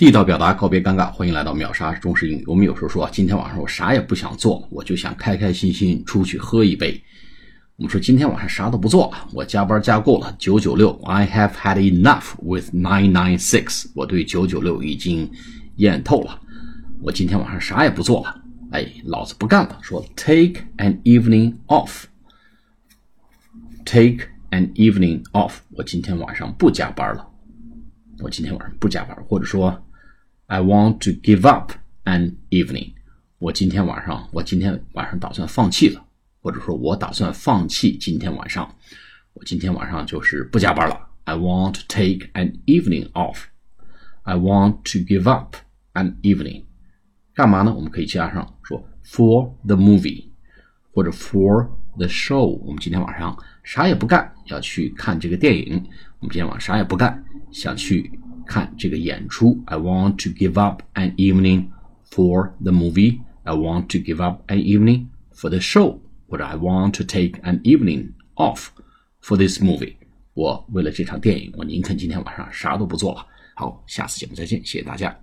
地道表达，告别尴尬，欢迎来到秒杀中式英语。我们有时候说，今天晚上我啥也不想做，我就想开开心心出去喝一杯。我们说今天晚上啥都不做了，我加班加够了，九九六，I have had enough with nine nine six。我对九九六已经厌透了，我今天晚上啥也不做了，哎，老子不干了。说 take an evening off，take an evening off。我今天晚上不加班了，我今天晚上不加班，或者说。I want to give up an evening。我今天晚上，我今天晚上打算放弃了，或者说，我打算放弃今天晚上。我今天晚上就是不加班了。I want to take an evening off. I want to give up an evening。干嘛呢？我们可以加上说 for the movie，或者 for the show。我们今天晚上啥也不干，要去看这个电影。我们今天晚上啥也不干，想去。看这个演出，I want to give up an evening for the movie. I want to give up an evening for the show，或者 I want to take an evening off for this movie。我为了这场电影，我宁肯今天晚上啥都不做了。好，下次节目再见，谢谢大家。